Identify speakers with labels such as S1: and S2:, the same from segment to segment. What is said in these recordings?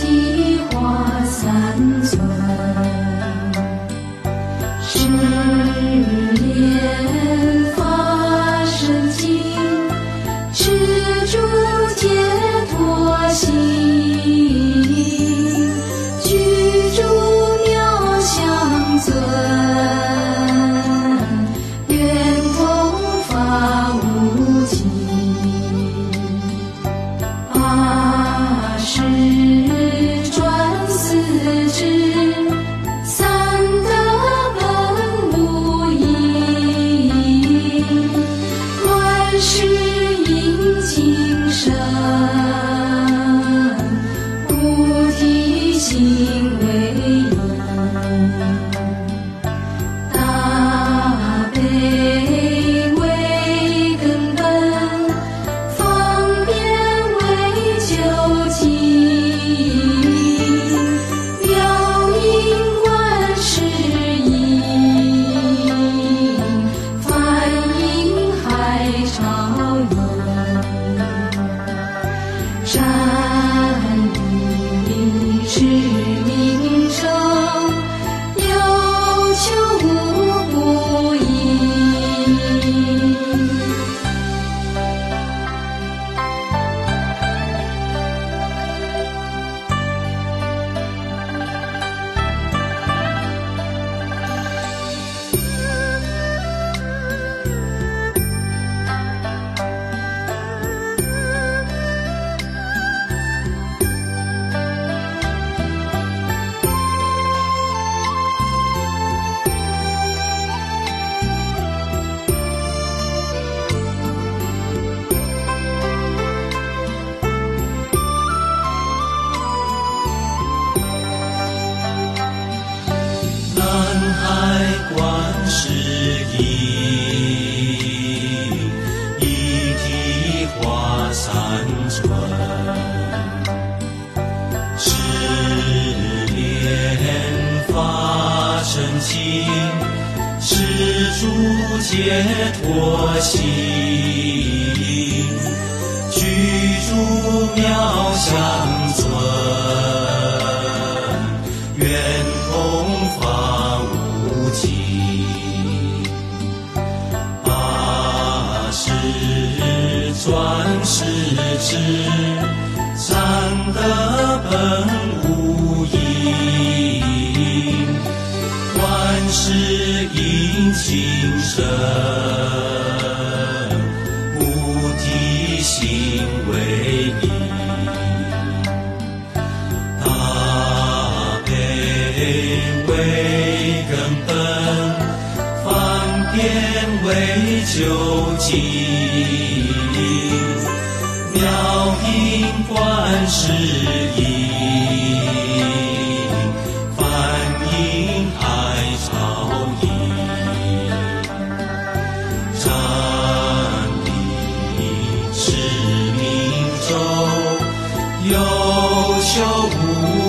S1: 惜花三寸
S2: 世知，善德本无因，万事因情生。Oh.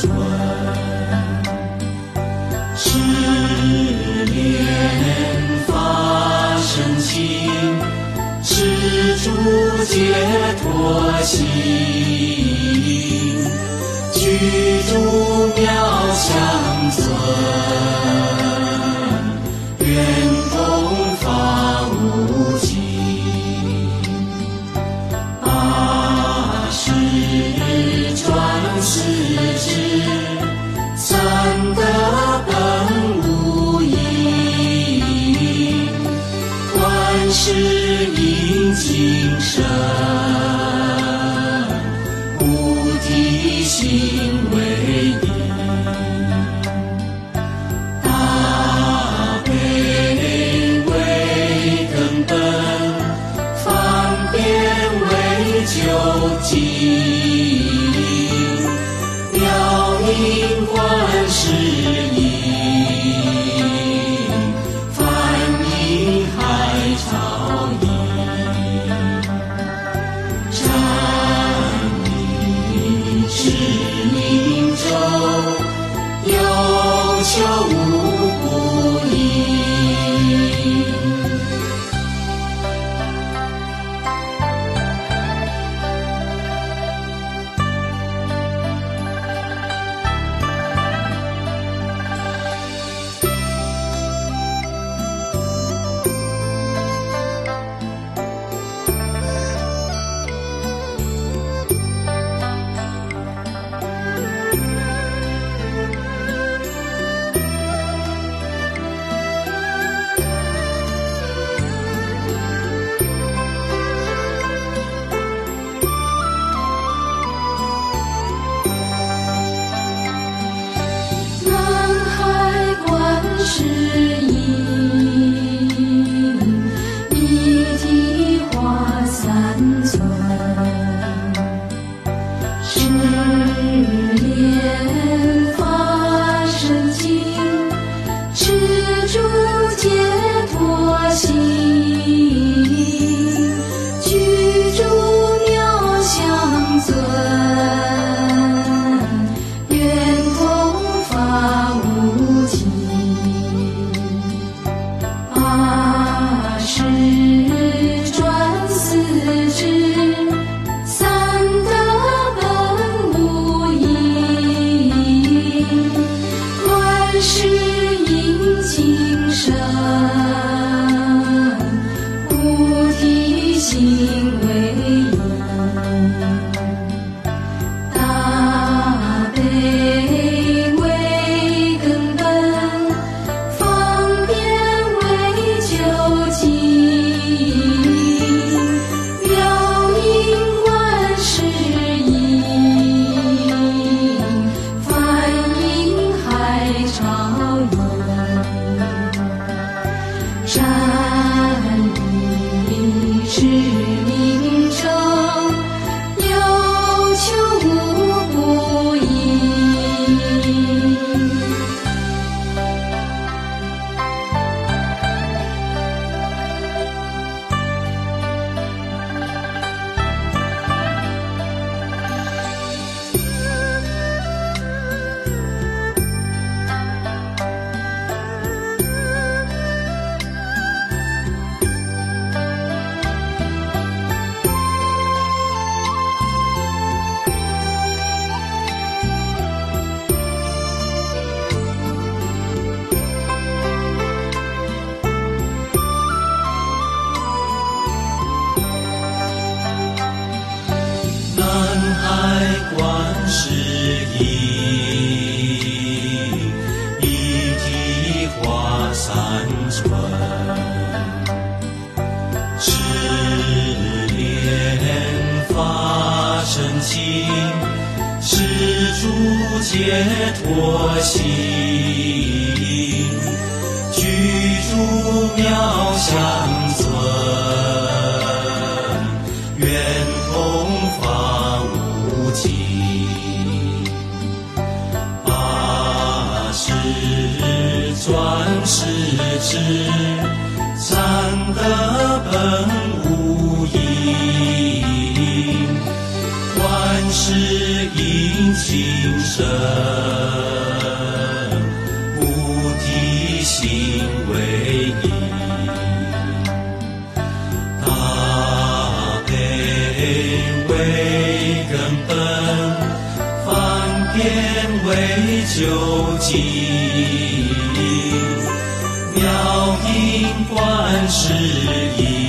S2: 村，持念法身经，持解脱心，具足妙相存。神奇，施主解脱心，居住妙相存，愿同法无尽，八十转世之三德本。心生菩提心为因，大悲为根本，方便为究竟，妙音观世音。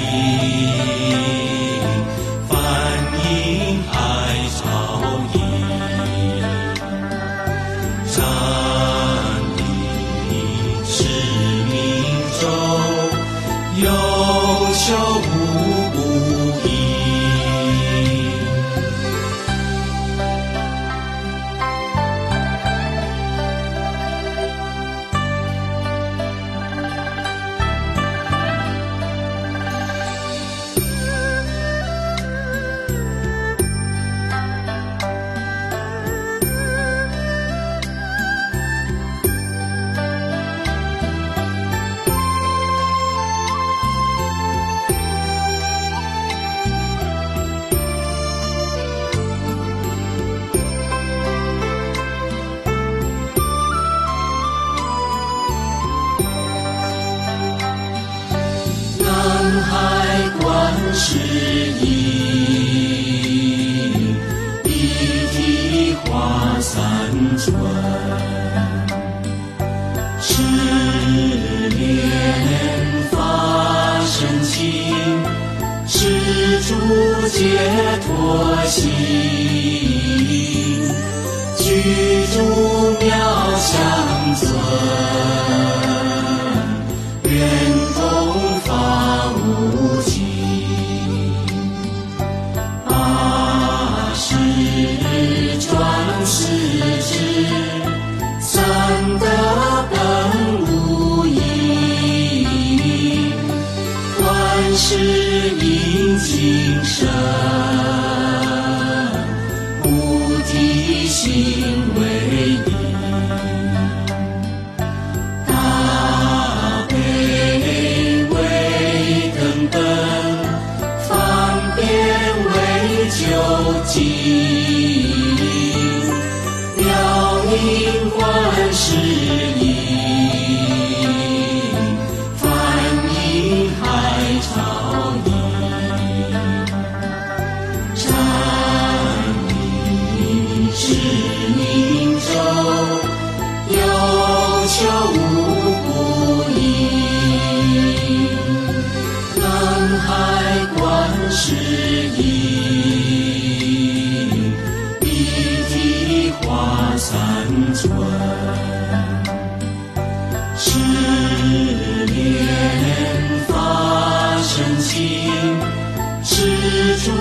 S2: 主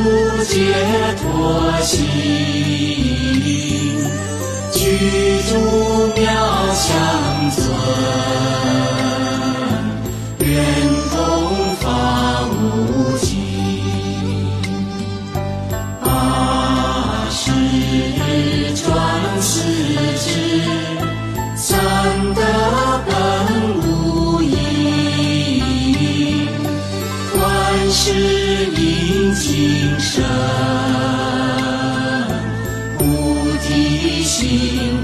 S2: 解脱心，居住妙相
S1: 心。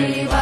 S1: everyone.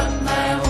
S1: on my.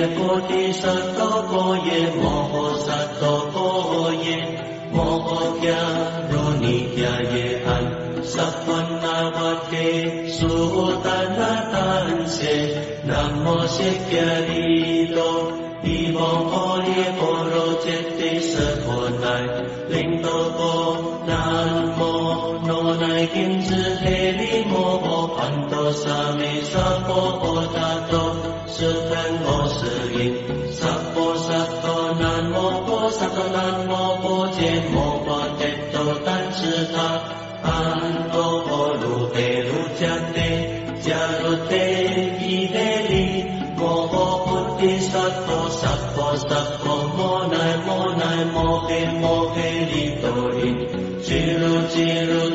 S2: ye sa to sa to o ta to sukang o suyin Sapo sato nan mo po sato nan mo po jen mo po jen to tan shi ta An to po lu te lu chan te Cha lu te ki de li Mo o puti sato sapo sato mo na mo na mo ke mo ke li to rin Chiru chiru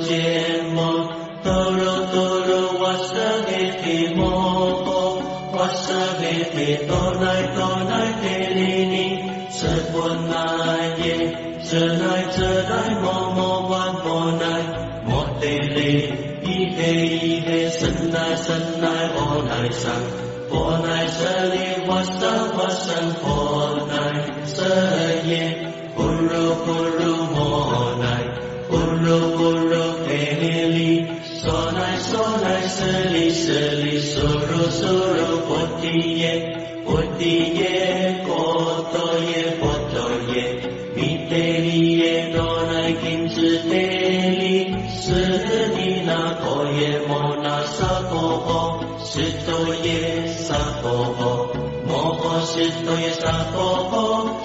S2: 乃山，佛乃舍，我生我生，佛乃舍耶，不如不如摩乃，不如不如耶利利，娑乃娑乃舍利舍利，娑如娑如菩提耶，菩提耶。是多耶萨婆诃，摩诃是多耶萨婆诃，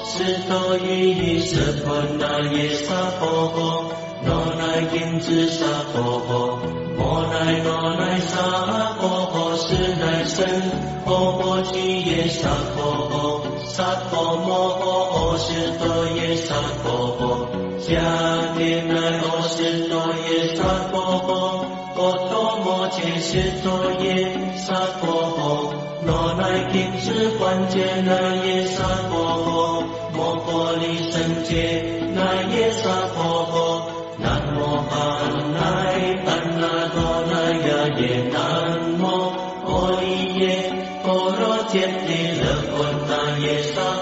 S2: 是多于依舍婆那耶萨婆诃，那来金智萨婆诃，摩来那来萨婆诃，是来僧婆婆提耶萨婆诃，萨婆摩诃诃是多耶萨婆诃，迦帝那罗是。前写作业，杀婆后，拿来停止关键那也杀婆后，莫过离僧洁，那夜杀婆后，南无阿赖耽那多那呀耶，南无阿利耶，波罗揭谛，乐观那也上。